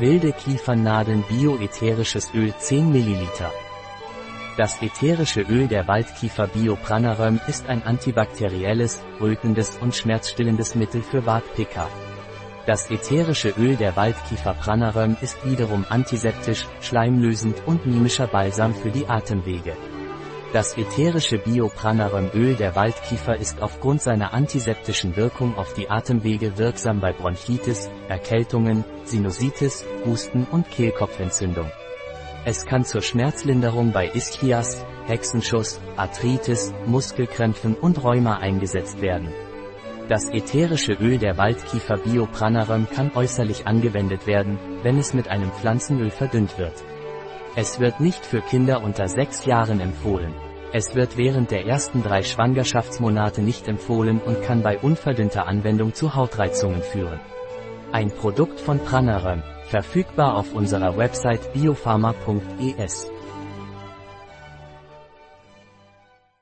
Wilde Kiefernadeln Bioätherisches Öl 10 ml. Das ätherische Öl der Waldkiefer Biopranarum ist ein antibakterielles, rötendes und schmerzstillendes Mittel für Wartpicker. Das ätherische Öl der Waldkiefer Pranarum ist wiederum antiseptisch, schleimlösend und mimischer Balsam für die Atemwege. Das ätherische Biopranarum-Öl der Waldkiefer ist aufgrund seiner antiseptischen Wirkung auf die Atemwege wirksam bei Bronchitis, Erkältungen, Sinusitis, Husten und Kehlkopfentzündung. Es kann zur Schmerzlinderung bei Ischias, Hexenschuss, Arthritis, Muskelkrämpfen und Rheuma eingesetzt werden. Das ätherische Öl der Waldkiefer Biopranarum kann äußerlich angewendet werden, wenn es mit einem Pflanzenöl verdünnt wird. Es wird nicht für Kinder unter 6 Jahren empfohlen. Es wird während der ersten drei Schwangerschaftsmonate nicht empfohlen und kann bei unverdünnter Anwendung zu Hautreizungen führen. Ein Produkt von Pranarum, verfügbar auf unserer Website biopharma.es.